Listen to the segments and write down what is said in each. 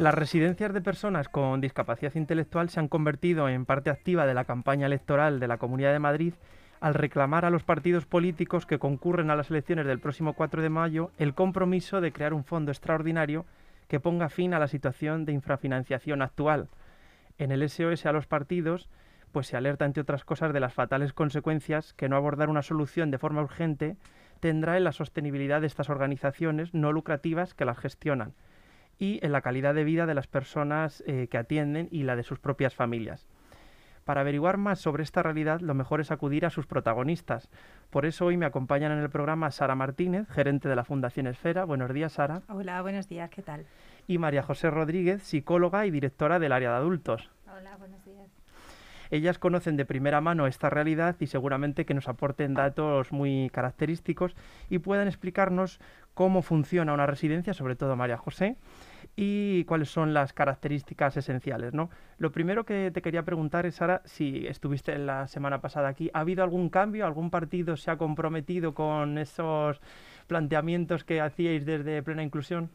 Las residencias de personas con discapacidad intelectual se han convertido en parte activa de la campaña electoral de la Comunidad de Madrid al reclamar a los partidos políticos que concurren a las elecciones del próximo 4 de mayo el compromiso de crear un fondo extraordinario que ponga fin a la situación de infrafinanciación actual. En el SOS a los partidos pues se alerta entre otras cosas de las fatales consecuencias que no abordar una solución de forma urgente tendrá en la sostenibilidad de estas organizaciones no lucrativas que las gestionan y en la calidad de vida de las personas eh, que atienden y la de sus propias familias. Para averiguar más sobre esta realidad, lo mejor es acudir a sus protagonistas. Por eso hoy me acompañan en el programa Sara Martínez, gerente de la Fundación Esfera. Buenos días, Sara. Hola, buenos días, ¿qué tal? Y María José Rodríguez, psicóloga y directora del área de adultos. Hola, buenos días. Ellas conocen de primera mano esta realidad y seguramente que nos aporten datos muy característicos y puedan explicarnos cómo funciona una residencia, sobre todo María José, y cuáles son las características esenciales. ¿no? Lo primero que te quería preguntar es, Sara, si estuviste la semana pasada aquí, ¿ha habido algún cambio? ¿Algún partido se ha comprometido con esos planteamientos que hacíais desde Plena Inclusión?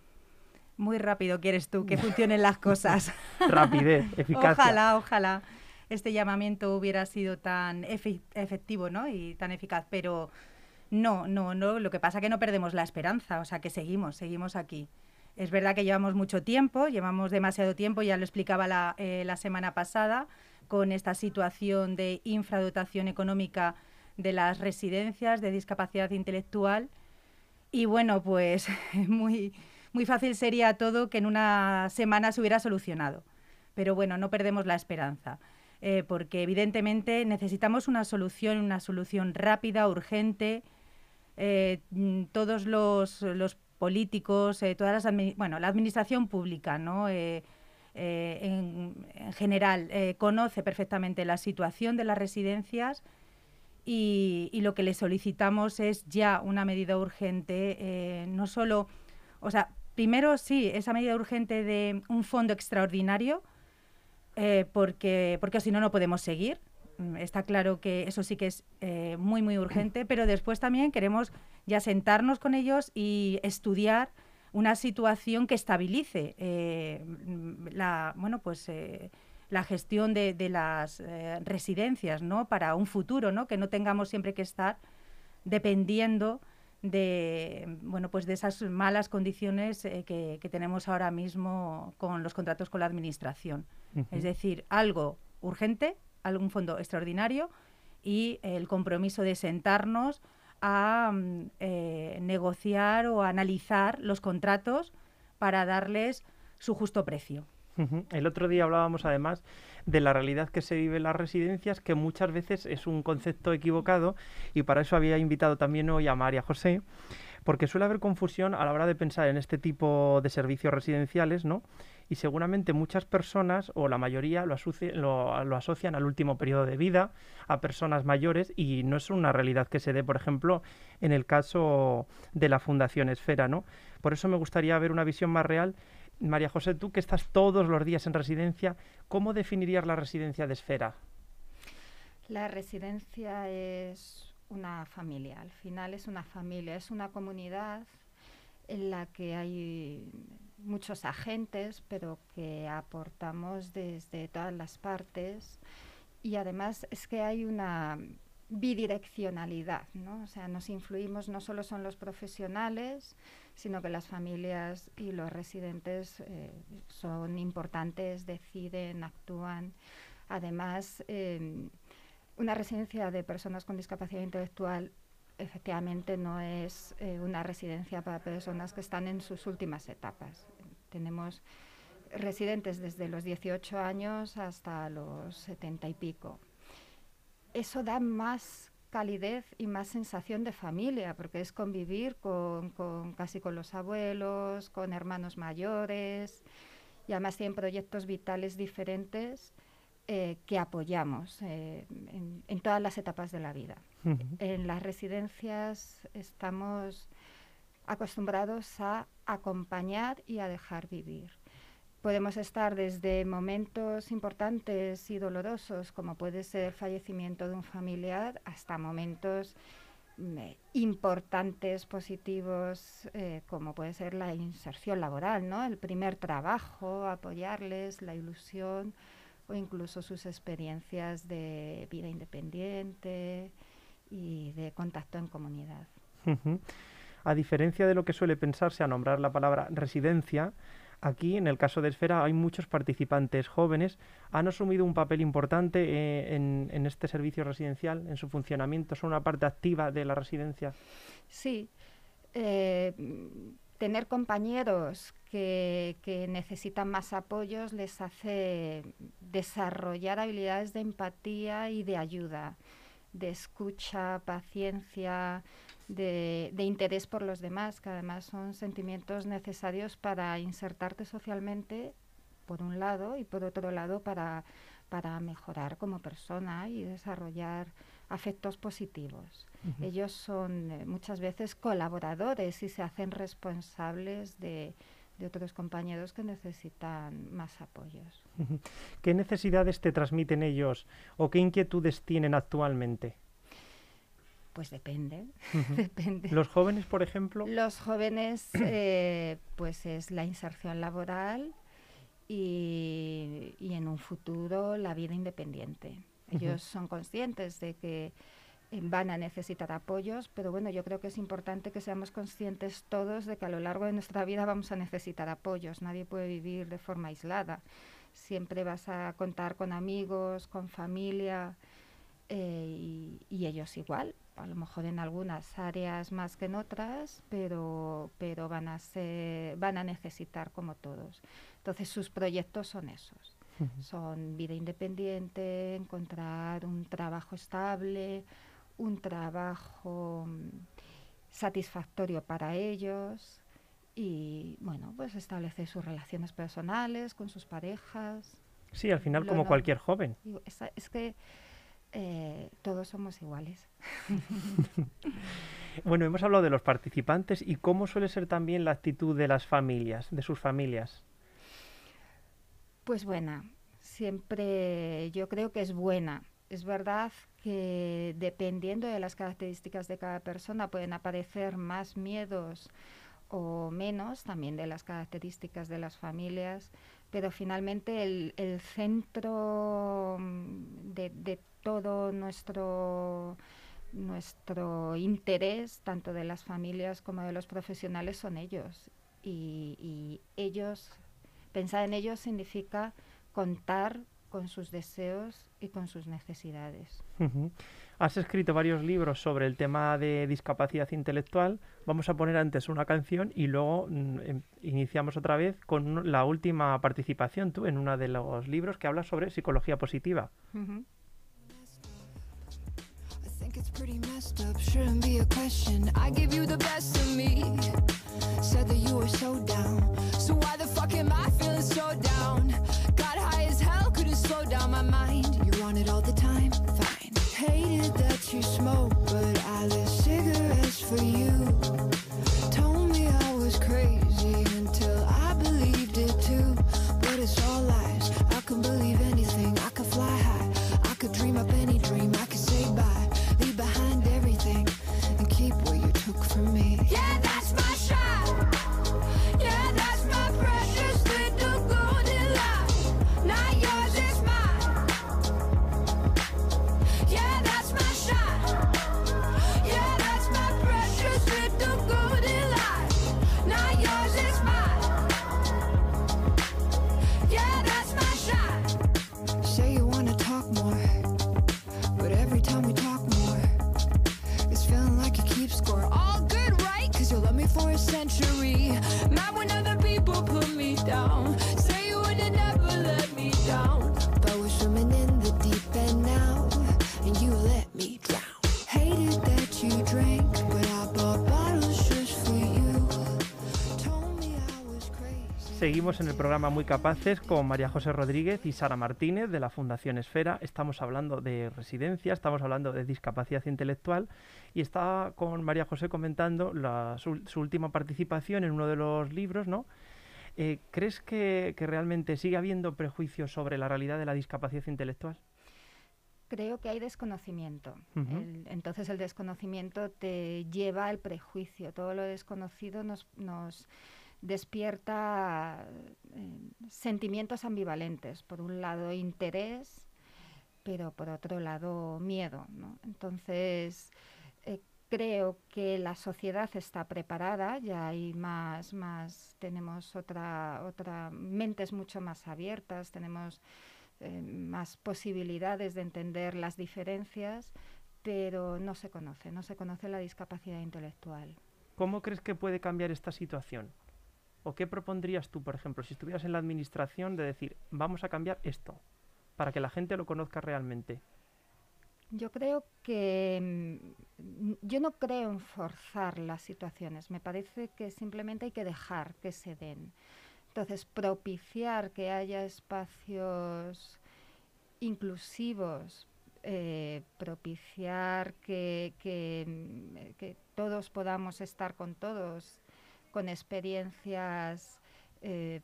Muy rápido quieres tú que funcionen las cosas. Rapidez, eficacia. Ojalá, ojalá este llamamiento hubiera sido tan efectivo ¿no? y tan eficaz, pero no, no, no. Lo que pasa es que no perdemos la esperanza, o sea que seguimos, seguimos aquí. Es verdad que llevamos mucho tiempo, llevamos demasiado tiempo, ya lo explicaba la, eh, la semana pasada, con esta situación de infradotación económica de las residencias de discapacidad intelectual. Y bueno, pues muy, muy fácil sería todo que en una semana se hubiera solucionado. Pero bueno, no perdemos la esperanza. Eh, porque evidentemente necesitamos una solución, una solución rápida, urgente. Eh, todos los, los políticos, eh, todas las bueno, la administración pública, ¿no? Eh, eh, en, general conoce perfectamente la situación de las residencias y, lo que le solicitamos es ya una medida urgente, no solo, o sea, primero sí, esa medida urgente de un fondo extraordinario, porque, porque si no, no podemos seguir. Mm, está claro que eso sí que es eh, muy, muy urgente, pero después también queremos ya sentarnos con ellos y estudiar una situación que estabilice eh, la, bueno, pues, eh, la gestión de, de las residencias ¿no? para un futuro, ¿no? que no tengamos siempre que estar dependiendo de bueno pues de esas malas condiciones que, que, tenemos ahora mismo con los contratos con la administración. Es decir, algo urgente algún fondo extraordinario y el compromiso de sentarnos a mm, eh, negociar o analizar los contratos para darles su justo precio. El otro día hablábamos además de la realidad que se vive en las residencias, que muchas veces es un concepto equivocado, y para eso había invitado también hoy a María José, porque suele haber confusión a la hora de pensar en este tipo de servicios residenciales, ¿no? Y seguramente muchas personas o la mayoría lo, asocian al último periodo de vida, a personas mayores y no es una realidad que se dé, por ejemplo, en el caso de la Fundación Esfera, ¿no? Por eso me gustaría ver una visión más real. María José, tú que estás todos los días en residencia, ¿cómo definirías la residencia de Esfera? La residencia es una familia, al final es una familia, es una comunidad en la que hay muchos agentes, pero que aportamos desde todas las partes. Y además es que hay una bidireccionalidad, ¿no? O sea, nos influimos, no solo son los profesionales, sino que las familias y los residentes eh, son importantes, deciden, actúan. Además, em, una residencia de personas con discapacidad intelectual efectivamente no es eh, una residencia para personas que están en sus últimas etapas. Tenemos residentes desde los 18 años hasta los 70 y pico. Eso da más calidez y más sensación de familia, porque es convivir con, casi con los abuelos, con hermanos mayores, y además tienen proyectos vitales diferentes eh, que apoyamos eh, en, todas las etapas de la vida. En las residencias estamos acostumbrados a acompañar y a dejar vivir. Podemos estar desde momentos importantes y dolorosos, como puede ser el fallecimiento de un familiar, hasta momentos mm, importantes, positivos, eh, como puede ser la inserción laboral, ¿no? el primer trabajo, apoyarles, la ilusión o incluso sus experiencias de vida independiente y de contacto en comunidad. A diferencia de lo que suele pensarse a nombrar la palabra residencia, Aquí, en el caso de Esfera, hay muchos participantes jóvenes. ¿Han asumido un papel importante eh, en, este servicio residencial, en su funcionamiento? ¿Son una parte activa de la residencia? Sí. Eh, tener compañeros que, que, necesitan más apoyos les hace desarrollar habilidades de empatía y de ayuda, de escucha, paciencia, de, interés por los demás, que además son sentimientos necesarios para insertarte socialmente, por un lado, y por otro lado, para, para mejorar como persona y desarrollar afectos positivos. Ellos son eh, muchas veces colaboradores y se hacen responsables de, de otros compañeros que necesitan más apoyos. ¿Qué necesidades te transmiten ellos o qué inquietudes tienen actualmente? Pues depende, depende. ¿Los jóvenes, por ejemplo? Los jóvenes, eh, pues es la inserción laboral y, en un futuro la vida independiente. Ellos son conscientes de que van a necesitar apoyos, pero bueno, yo creo que es importante que seamos conscientes todos de que a lo largo de nuestra vida vamos a necesitar apoyos. Nadie puede vivir de forma aislada. Siempre vas a contar con amigos, con familia eh, y ellos igual a lo mejor en algunas áreas más que en otras, pero, pero van, a ser, van a necesitar como todos. Entonces sus proyectos son esos. Son vida independiente, encontrar un trabajo estable, un trabajo mm, satisfactorio para ellos y, bueno, pues establecer sus relaciones personales con sus parejas. Sí, al final como cualquier joven. es que eh, todos somos iguales. bueno, hemos hablado de los participantes y cómo suele ser también la actitud de las familias, de sus familias. Pues buena, siempre yo creo que es buena. Es verdad que dependiendo de las características de cada persona pueden aparecer más miedos o menos, también de las características de las familias, pero finalmente el, centro mm, de, de todo nuestro nuestro interés, tanto de las familias como de los profesionales, son ellos. Y, ellos, pensar en ellos significa contar con sus deseos y con sus necesidades. Has escrito varios libros sobre el tema de discapacidad intelectual. Vamos a poner antes una canción y luego mm, em, iniciamos otra vez con la última participación tú en uno de los libros que habla sobre psicología positiva. it's pretty messed up, shouldn't be a question. I give you the best of me. Said that you were so down. So why the fuck am I feeling so down? You smoke, but I lit cigarettes for you. Seguimos en el programa Muy Capaces con María José Rodríguez y Sara Martínez de la Fundación Esfera. Estamos hablando de residencia, estamos hablando de discapacidad intelectual y estaba con María José comentando su, última participación en uno de los libros, ¿no? Eh, ¿Crees que, realmente sigue habiendo prejuicios sobre la realidad de la discapacidad intelectual? Creo que hay desconocimiento. entonces el desconocimiento te lleva al prejuicio. Todo lo desconocido nos, nos despierta eh, sentimientos ambivalentes. Por un lado, interés, pero por otro lado, miedo. Entonces, eh, creo que la sociedad está preparada, ya hay más, más, tenemos otra, otra, mentes mucho más abiertas, tenemos eh, más posibilidades de entender las diferencias, pero no se conoce, no se conoce la discapacidad intelectual. ¿Cómo crees que puede cambiar esta situación? ¿O qué propondrías tú, por ejemplo, si estuvieras en la administración, de decir, vamos a cambiar esto, para que la gente lo conozca realmente? Yo creo que mm, yo no creo en forzar las situaciones, me parece que simplemente hay que dejar que se den. Entonces, propiciar que haya espacios inclusivos, eh, propiciar que, que, que, todos podamos estar con todos, con experiencias eh,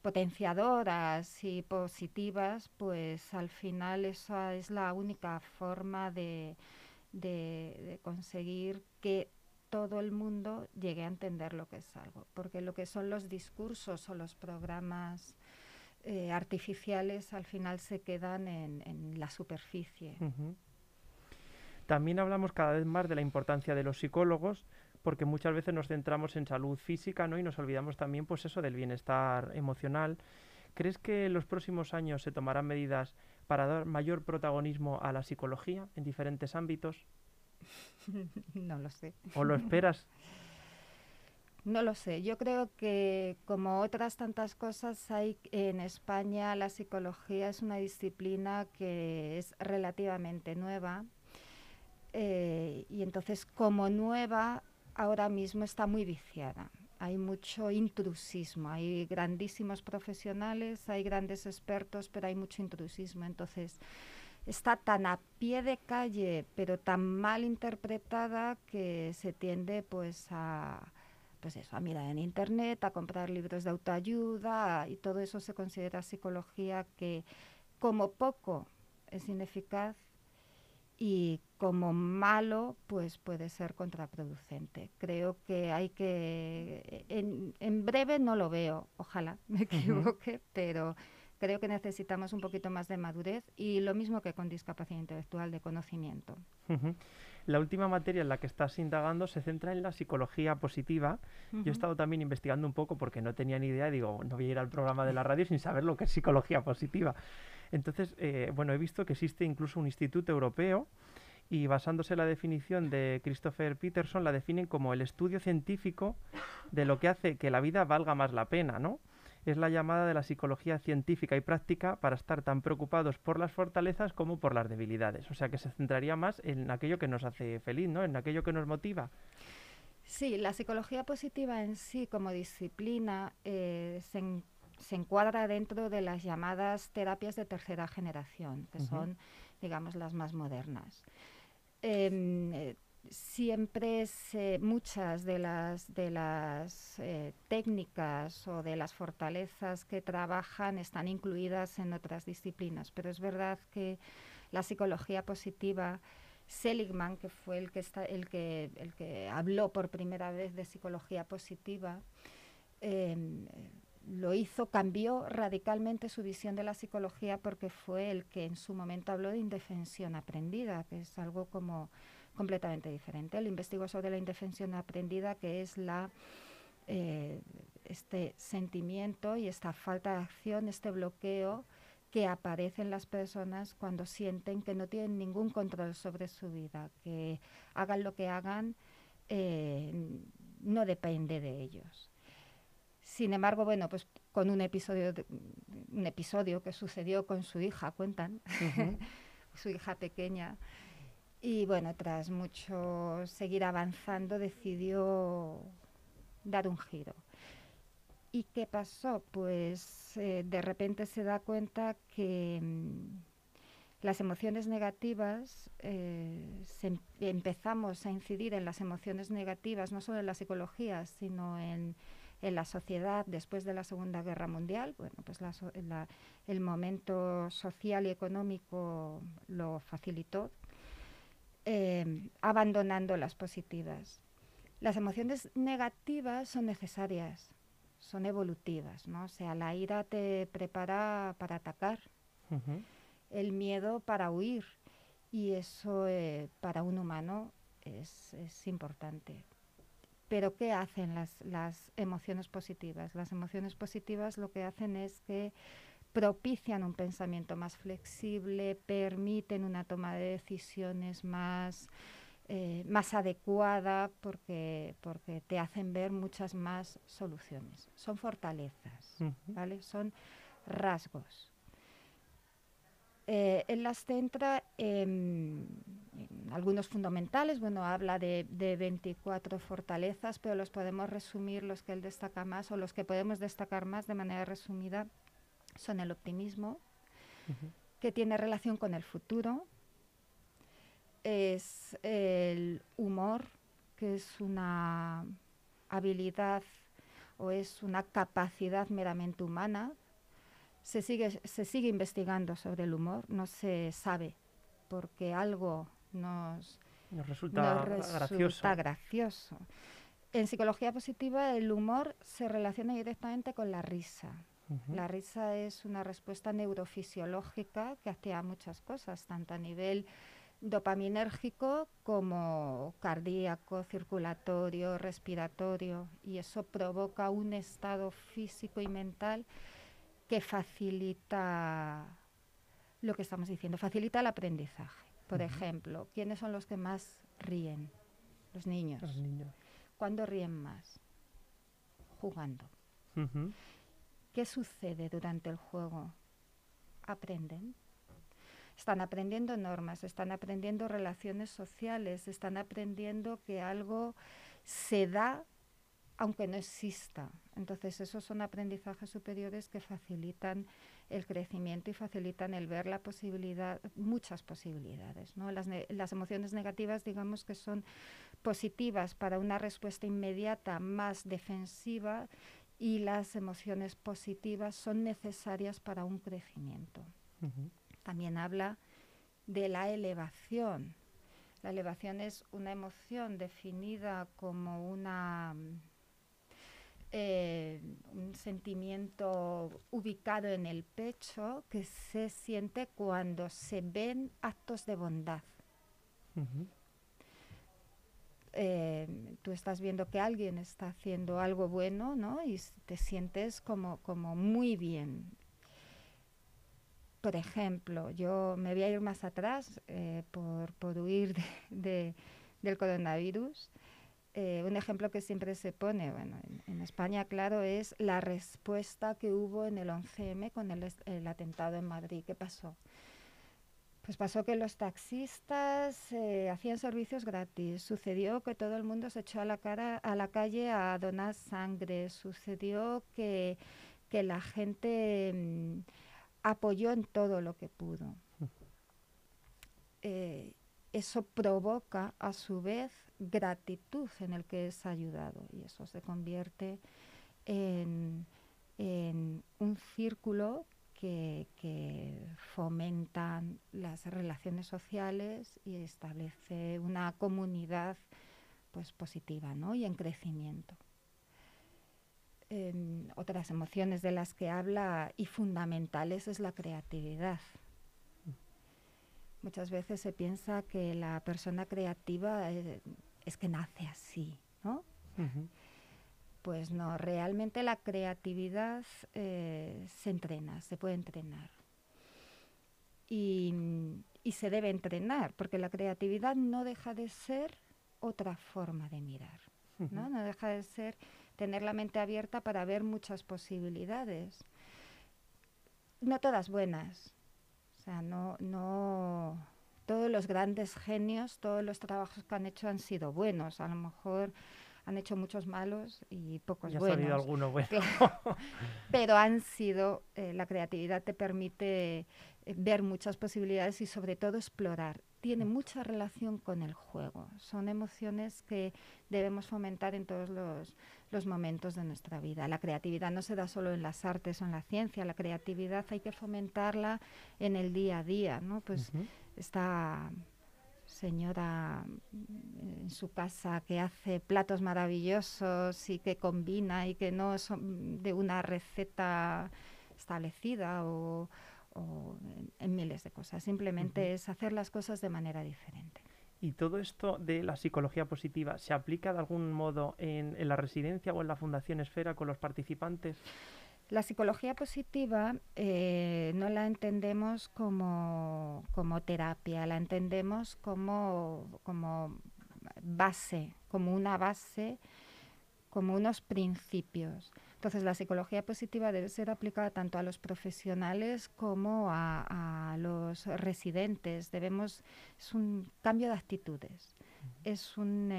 potenciadoras y positivas, pues al final esa es la única forma de, conseguir que todo el mundo llegue a entender lo que es algo, porque lo que son los discursos o los programas eh, artificiales al final se quedan en, la superficie. También hablamos cada vez más de la importancia de los psicólogos, porque muchas veces nos centramos en salud física ¿no? y nos olvidamos también pues eso del bienestar emocional. ¿Crees que en los próximos años se tomarán medidas para dar mayor protagonismo a la psicología en diferentes ámbitos? no lo sé. ¿O lo esperas? No lo sé. Yo creo que como otras tantas cosas hay en España la psicología es una disciplina que es relativamente nueva eh, y entonces como nueva ahora mismo está muy viciada. Hay mucho intrusismo, hay grandísimos profesionales, hay grandes expertos, pero hay mucho intrusismo. Entonces, está tan a pie de calle, pero tan mal interpretada que se tiende pues a pues eso, a mirar en internet, a comprar libros de autoayuda y todo eso se considera psicología que como poco es ineficaz y como malo pues puede ser contraproducente. Creo que hay que, en, en breve no lo veo, ojalá me equivoque, pero creo que necesitamos un poquito más de madurez y lo mismo que con discapacidad intelectual, de conocimiento. La última materia en la que estás indagando se centra en la psicología positiva. Yo he estado también investigando un poco porque no tenía ni idea, digo, no voy a ir al programa de la radio sin saber lo que es psicología positiva. Entonces, eh, bueno, he visto que existe incluso un instituto europeo y basándose en la definición de Christopher Peterson, la definen como el estudio científico de lo que hace que la vida valga más la pena, ¿no? Es la llamada de la psicología científica y práctica para estar tan preocupados por las fortalezas como por las debilidades. O sea que se centraría más en aquello que nos hace feliz, ¿no? En aquello que nos motiva. Sí, la psicología positiva en sí como disciplina eh, se se encuadra dentro de las llamadas terapias de tercera generación, que son, digamos, las más modernas. Em, eh, siempre muchas de las, de las eh, técnicas o de las fortalezas que trabajan están incluidas en otras disciplinas, pero es verdad que la psicología positiva, Seligman, que fue el que, está, el que, el que habló por primera vez de psicología positiva, em, lo hizo, cambió radicalmente su visión de la psicología porque fue el que en su momento habló de indefensión aprendida, que es algo como completamente diferente. Él investigó sobre la indefensión aprendida, que es la eh, este sentimiento y esta falta de acción, este bloqueo que aparece en las personas cuando sienten que no tienen ningún control sobre su vida, que hagan lo que hagan, eh, no depende de ellos. Sin embargo, bueno, pues con un episodio, un episodio que sucedió con su hija, cuentan, su hija pequeña, y bueno, tras mucho seguir avanzando, decidió dar un giro. ¿Y qué pasó? Pues eh, de repente se da cuenta que mm, las emociones negativas, eh, em, empezamos a incidir en las emociones negativas, no solo en la psicología, sino en, la sociedad después de la Segunda Guerra Mundial. Bueno, pues el momento social y económico lo facilitó, em, abandonando las positivas. Las emociones negativas son necesarias, son evolutivas, ¿no? O sea, la ira te prepara para atacar el miedo para huir. Y eso eh, para un humano es, importante. Pero ¿qué hacen las, las emociones positivas? Las emociones positivas lo que hacen es que propician un pensamiento más flexible, permiten una toma de decisiones más, eh, más adecuada porque, porque te hacen ver muchas más soluciones. Son fortalezas, ¿vale? Son rasgos. Eh, él las centra en, algunos fundamentales, bueno, habla de, 24 fortalezas, pero los podemos resumir, los que él destaca más o los que podemos destacar más de manera resumida son el optimismo, que tiene relación con el futuro, es el humor, que es una habilidad o es una capacidad meramente humana. Se sigue, se sigue investigando sobre el humor, no se sabe, porque algo nos, resulta, gracioso. En psicología positiva el humor se relaciona directamente con la risa. La risa es una respuesta neurofisiológica que activa muchas cosas, tanto a nivel dopaminérgico como cardíaco, circulatorio, respiratorio, y eso provoca un estado físico y mental que facilita lo que estamos diciendo, facilita el aprendizaje. Por ejemplo, ¿quiénes son los que más ríen? Los niños. Los niños. ¿Cuándo ríen más? Jugando. ¿Qué sucede durante el juego? Aprenden. Están aprendiendo normas, están aprendiendo relaciones sociales, están aprendiendo que algo se da aunque no exista. Entonces, esos son aprendizajes superiores que facilitan el crecimiento y facilitan el ver la posibilidad, muchas posibilidades. ¿no? Las, las emociones negativas, digamos que son positivas para una respuesta inmediata más defensiva y las emociones positivas son necesarias para un crecimiento. También habla de la elevación. La elevación es una emoción definida como una eh, un sentimiento ubicado en el pecho que se siente cuando se ven actos de bondad. Eh, tú estás viendo que alguien está haciendo algo bueno, ¿no? Y te sientes como, como muy bien. Por ejemplo, yo me voy a ir más atrás eh, por, por, huir de, del coronavirus. Eh, un ejemplo que siempre se pone, bueno, en, España, claro, es la respuesta que hubo en el 11M con el, atentado en Madrid. ¿Qué pasó? Pues pasó que los taxistas eh, hacían servicios gratis. Sucedió que todo el mundo se echó a la, cara, a la calle a donar sangre. Sucedió que, la gente mm, apoyó en todo lo que pudo. Eh, eso provoca a su vez gratitud en el que es ayudado y eso se convierte en, un círculo que, fomenta las relaciones sociales y establece una comunidad pues positiva y en crecimiento. otras emociones de las que habla y fundamentales es la creatividad. Muchas veces se piensa que la persona creativa eh, es que nace así, ¿no? Pues no, realmente la creatividad eh, se entrena, se puede entrenar. Y, se debe entrenar, porque la creatividad no deja de ser otra forma de mirar, ¿no? No deja de ser tener la mente abierta para ver muchas posibilidades. No todas buenas. O sea, no, no, todos los grandes genios, todos los trabajos que han hecho han sido buenos. A lo mejor han hecho muchos malos y pocos ya buenos. Ha salido alguno bueno. Pero han sido, eh, la creatividad te permite eh, ver muchas posibilidades y sobre todo explorar. Tiene mucha relación con el juego. Son emociones que debemos fomentar en todos los, los momentos de nuestra vida. La creatividad no se da solo en las artes o en la ciencia, la creatividad hay que fomentarla en el día a día, ¿no? Pues esta señora en su casa que hace platos maravillosos y que combina y que no son de una receta establecida o, en, miles de cosas. Simplemente es hacer las cosas de manera diferente. ¿Y todo esto de la psicología positiva se aplica de algún modo en, en la residencia o en la Fundación Esfera con los participantes? La psicología positiva eh, no la entendemos como, terapia, la entendemos como, como base, como una base, como unos principios. Entonces, la psicología positiva debe ser aplicada tanto a los profesionales como a, a los residentes. Debemos, es un cambio de actitudes es un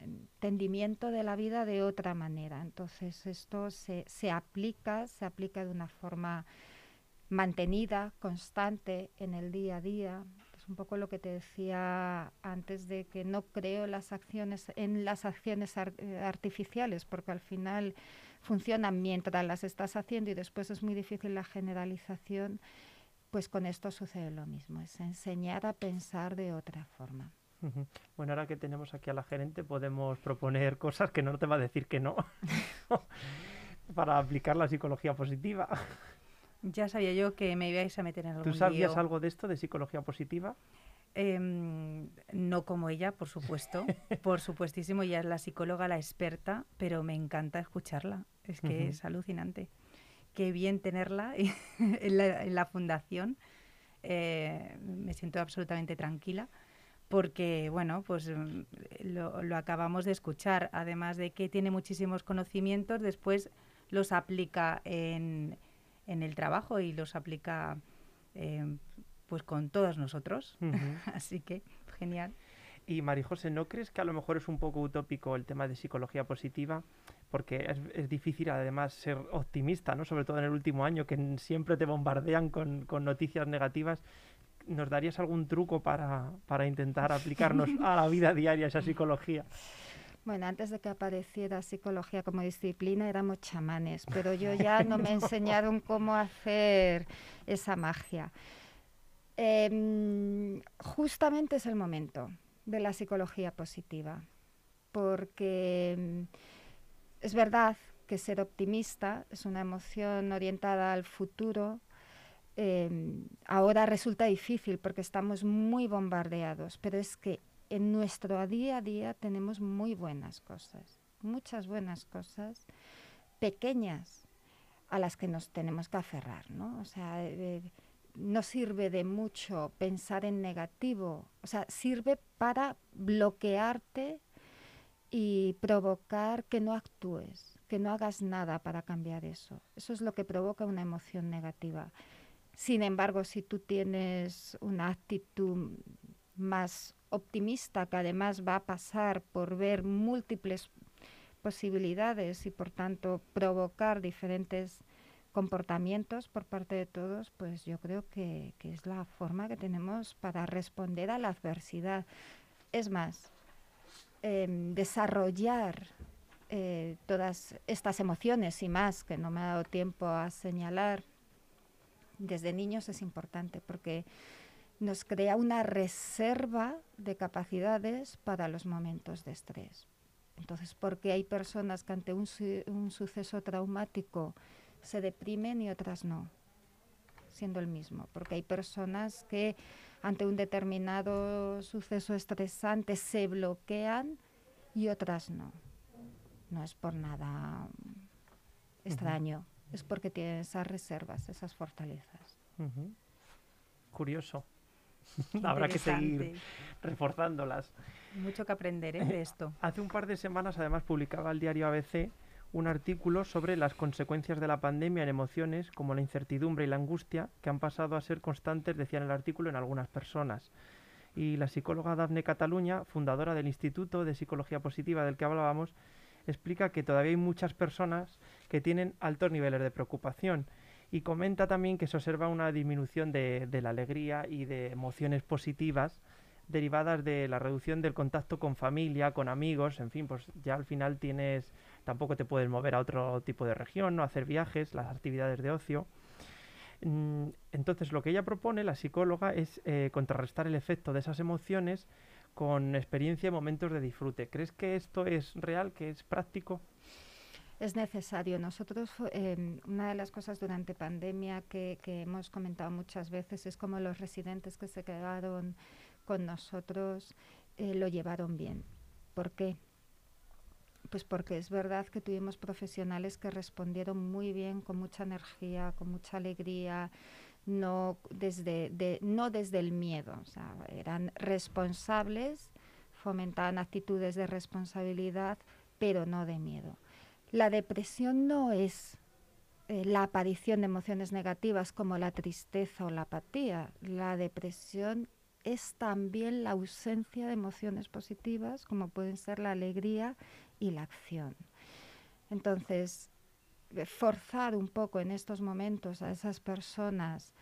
entendimiento de la vida de otra manera. Entonces esto se, se aplica, se aplica de una forma mantenida, constante en el día a día. Un poco lo que te decía antes de que no creo las acciones, en las acciones eh, artificiales, porque al final funcionan mientras las estás haciendo y después es muy difícil la generalización. Pues con esto sucede lo mismo, es enseñar a pensar de otra forma. Bueno, ahora que tenemos aquí a la gerente, podemos proponer cosas que no te va a decir que no para aplicar la psicología positiva. Ya sabía yo que me ibais a meter en algún ¿Tú sabías algo de esto, de psicología positiva? Em, no como ella, por supuesto. por supuestísimo, ella es la psicóloga, la experta, pero me encanta escucharla. Es que es alucinante. Qué bien tenerla en, la, fundación. Eh, me siento absolutamente tranquila porque, bueno, pues mm, lo, acabamos de escuchar, además de que tiene muchísimos conocimientos, después los aplica en, en el trabajo y los aplica em, pues con todos nosotros. Así que, genial. Y Marijose, ¿no crees que a lo mejor es un poco utópico el tema de psicología positiva? Porque es, es, difícil además ser optimista, ¿no? Sobre todo en el último año, que siempre te bombardean con, con noticias negativas. ¿nos darías algún truco para, para intentar aplicarnos a la vida diaria esa psicología? Bueno, antes de que apareciera psicología como disciplina éramos chamanes, pero yo ya no me enseñaron cómo hacer esa magia. Em, justamente es el momento de la psicología positiva, porque em, es verdad que ser optimista es una emoción orientada al futuro, Em, ahora resulta difícil porque estamos muy bombardeados, pero es que en nuestro día a día tenemos muy buenas cosas, muchas buenas cosas, pequeñas, a las que nos tenemos que aferrar, ¿no? O sea, no sirve de mucho pensar en negativo, o sea, sirve para bloquearte y provocar que no actúes, que no hagas nada para cambiar eso. Eso es lo que provoca una emoción negativa. Sin embargo, si tú tienes una actitud más optimista, que además va a pasar por ver múltiples posibilidades y por tanto provocar diferentes comportamientos por parte de todos, pues yo creo que, es la forma que tenemos para responder a la adversidad. Es más, em, desarrollar eh, todas estas emociones y más, que no me ha dado tiempo a señalar, desde niños es importante porque nos crea una reserva de capacidades para los momentos de estrés. Entonces, ¿por qué hay personas que ante un, suceso traumático se deprimen y otras no? Siendo el mismo. Porque hay personas que ante un determinado suceso estresante se bloquean y otras no. No es por nada extraño es porque tiene esas reservas, esas fortalezas. Curioso. Habrá que seguir reforzándolas. Mucho que aprender ¿eh? de esto. Hace un par de semanas, además, publicaba el diario ABC un artículo sobre las consecuencias de la pandemia en emociones como la incertidumbre y la angustia que han pasado a ser constantes, decía en el artículo, en algunas personas. Y la psicóloga Dafne Cataluña, fundadora del Instituto de Psicología Positiva del que hablábamos, explica que todavía hay muchas personas que tienen altos niveles de preocupación y comenta también que se observa una disminución de, la alegría y de emociones positivas derivadas de la reducción del contacto con familia, con amigos, en fin, pues ya al final tienes, tampoco te puedes mover a otro tipo de región, no hacer viajes, las actividades de ocio. Mm, entonces lo que ella propone, la psicóloga, es eh, contrarrestar el efecto de esas emociones con experiencia y momentos de disfrute. ¿Crees que esto es real, que es práctico? Es necesario. Nosotros, em, una de las cosas durante pandemia que, hemos comentado muchas veces es como los residentes que se quedaron con nosotros eh, lo llevaron bien. ¿Por qué? Pues porque es verdad que tuvimos profesionales que respondieron muy bien, con mucha energía, con mucha alegría, no desde, de, no desde el miedo, o sea, eran responsables, fomentaban actitudes de responsabilidad, pero no de miedo. La depresión no es eh, la aparición de emociones negativas como la tristeza o la apatía. La depresión es también la ausencia de emociones positivas como pueden ser la alegría y la acción. Entonces, eh, forzar un poco en estos momentos a esas personas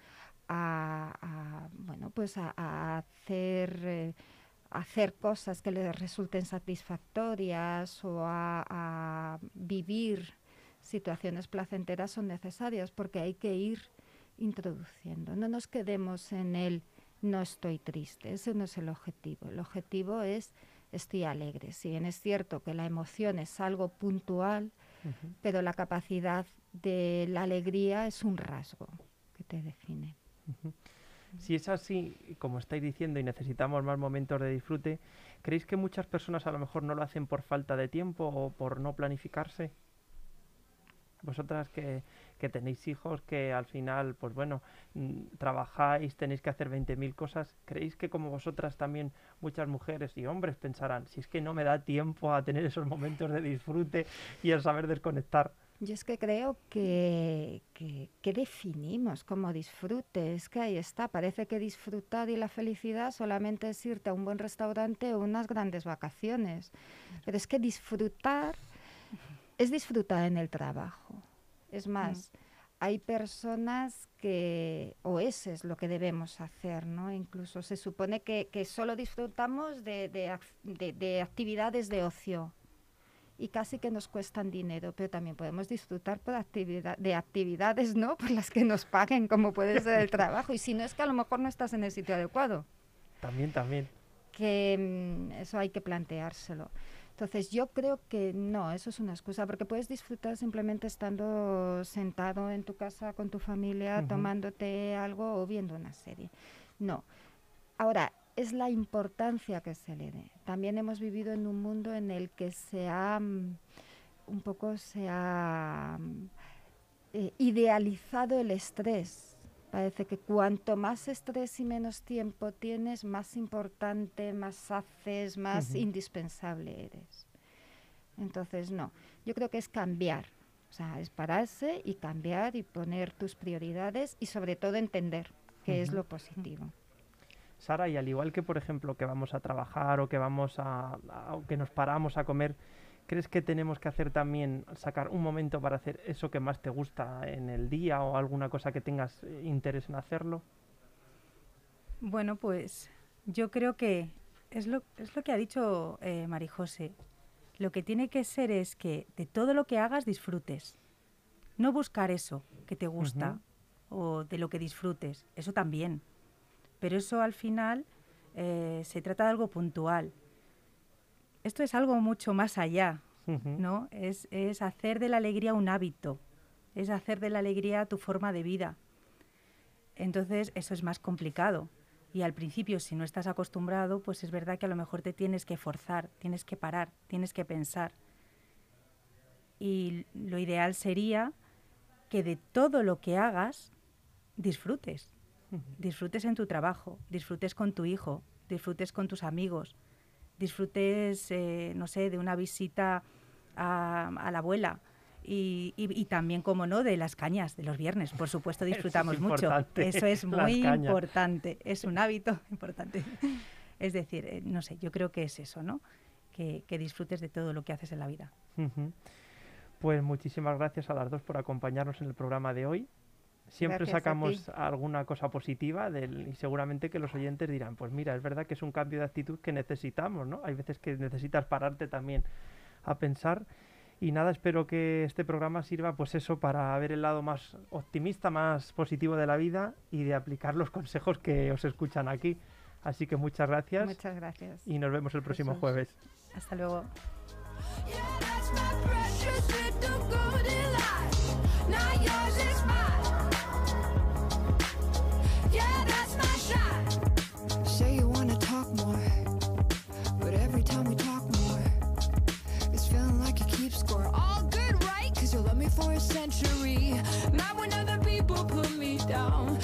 a, bueno, pues a, hacer... Eh, hacer cosas que les resulten satisfactorias o a, vivir situaciones placenteras son necesarias porque hay que ir introduciendo. No nos quedemos en el no estoy triste, ese no es el objetivo. El objetivo es estoy alegre. Si bien es cierto que la emoción es algo puntual, pero la capacidad de la alegría es un rasgo que te define. Si es así, como estáis diciendo, y necesitamos más momentos de disfrute, ¿creéis que muchas personas a lo mejor no lo hacen por falta de tiempo o por no planificarse? Vosotras que, tenéis hijos, que al final, pues bueno, mm, trabajáis, tenéis que hacer 20.000 cosas, ¿creéis que como vosotras también muchas mujeres y hombres pensarán, si es que no me da tiempo a tener esos momentos de disfrute y el saber desconectar? Yo es que creo que, que, definimos como disfrute. Es que ahí está. Parece que disfrutar y la felicidad solamente es irte a un buen restaurante o unas grandes vacaciones. Pero es que disfrutar es disfrutar en el trabajo. Es más, hay personas que, o ese es lo que debemos hacer, ¿no? Incluso se supone que, que solo disfrutamos de, de, de actividades de ocio y casi que nos cuestan dinero, pero también podemos disfrutar por actividad, de actividades, ¿no? Por las que nos paguen, como puede ser el trabajo. Y si no es que a lo mejor no estás en el sitio adecuado. También, también. Que mm, eso hay que planteárselo. Entonces yo creo que no, eso es una excusa, porque puedes disfrutar simplemente estando sentado en tu casa con tu familia, tomándote algo o viendo una serie. No. Ahora, es la importancia que se le dé. También hemos vivido en un mundo en el que se ha mm, un poco se ha mm, eh, idealizado el estrés. Parece que cuanto más estrés y menos tiempo tienes, más importante, más haces, más indispensable eres. Entonces, no, yo creo que es cambiar. O sea, es pararse y cambiar y poner tus prioridades y sobre todo entender qué es lo positivo. Sara, y al igual que, por ejemplo, que vamos a trabajar o que vamos a, que nos paramos a comer, ¿crees que tenemos que hacer también, sacar un momento para hacer eso que más te gusta en el día o alguna cosa que tengas eh, interés en hacerlo? Bueno, pues yo creo que es lo, es lo que ha dicho eh, Marijose. Lo que tiene que ser es que de todo lo que hagas disfrutes. No buscar eso que te gusta o de lo que disfrutes. Eso también pero eso al final eh, se trata de algo puntual. Esto es algo mucho más allá, ¿no? Es, es hacer de la alegría un hábito, es hacer de la alegría tu forma de vida. Entonces eso es más complicado. Y al principio, si no estás acostumbrado, pues es verdad que a lo mejor te tienes que forzar, tienes que parar, tienes que pensar. Y lo ideal sería que de todo lo que hagas disfrutes disfrutes en tu trabajo, disfrutes con tu hijo, disfrutes con tus amigos, disfrutes, eh, no sé, de una visita a, la abuela. Y, también, como no, de las cañas de los viernes, por supuesto, disfrutamos mucho. Eso es muy importante, es un hábito importante. Es decir, eh, no sé, yo creo que es eso, ¿no? Que, que disfrutes de todo lo que haces en la vida. Pues muchísimas gracias a las dos por acompañarnos en el programa de hoy. Siempre sacamos alguna cosa positiva del, y seguramente que los oyentes dirán, pues mira, es verdad que es un cambio de actitud que necesitamos, ¿no? Hay veces que necesitas pararte también a pensar. Y nada, espero que este programa sirva pues eso para ver el lado más optimista, más positivo de la vida y de aplicar los consejos que os escuchan aquí. Así que muchas gracias. Muchas gracias. Y nos vemos el próximo jueves. Hasta luego. Mine. for a century. Not when other people put me down.